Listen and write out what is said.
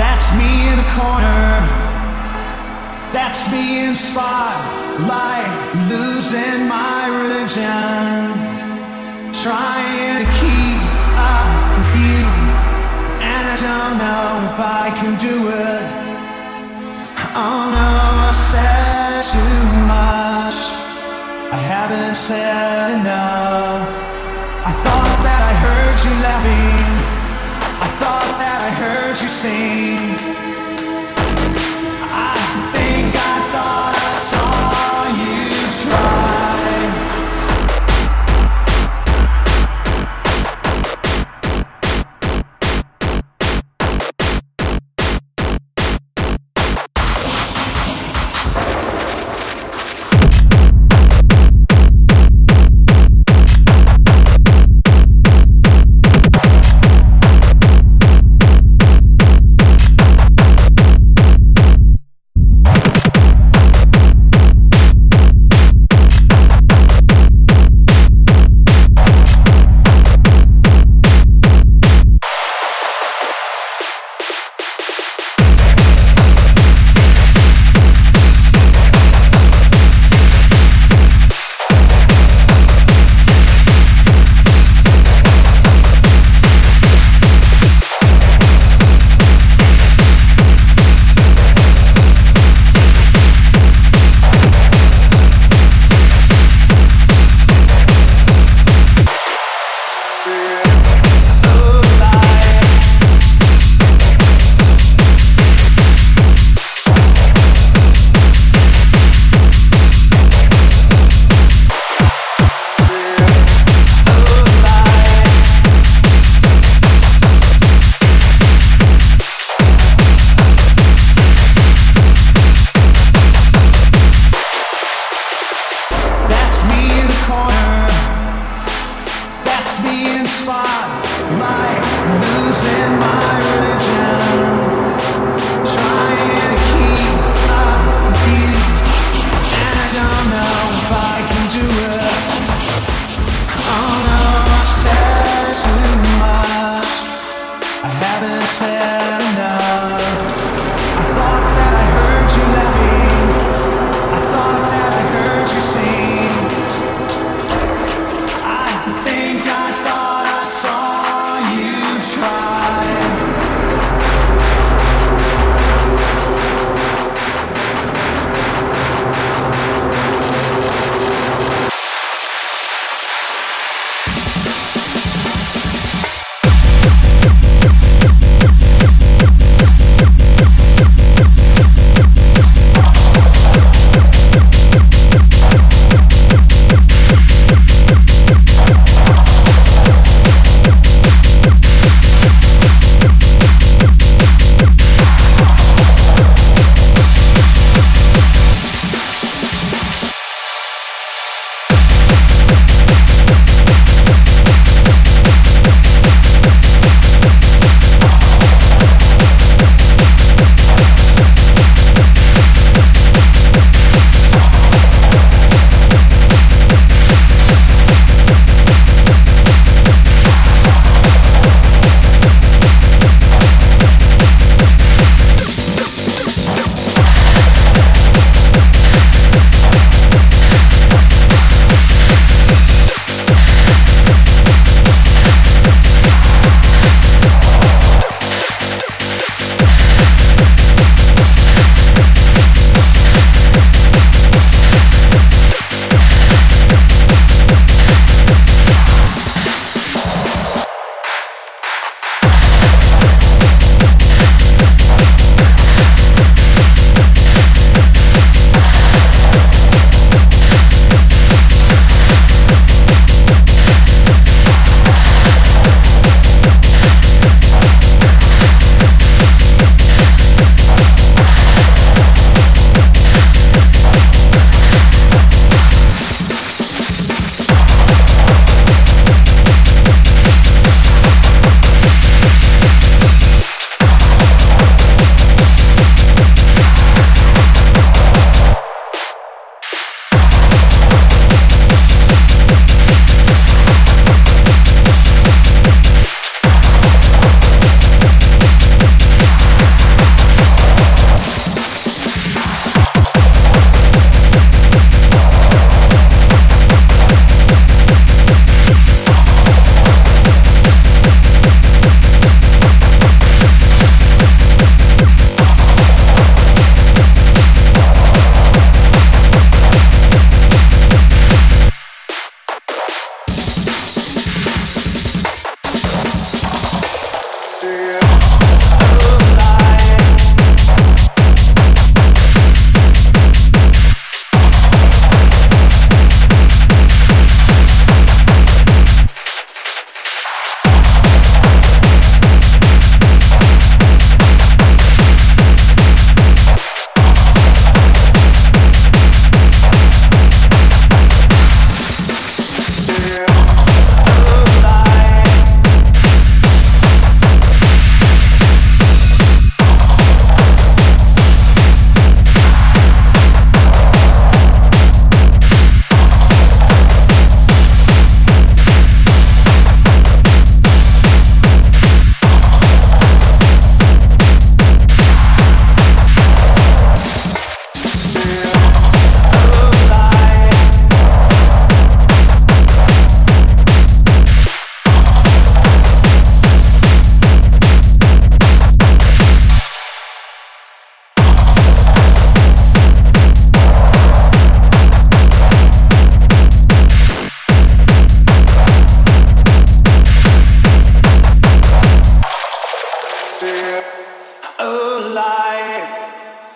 That's me in the corner. That's me in spotlight, losing my religion. Trying to keep up with you, and I don't know if I can do it. Oh no, I said too much. I haven't said enough. I thought that I heard you laughing. I thought heard you sing.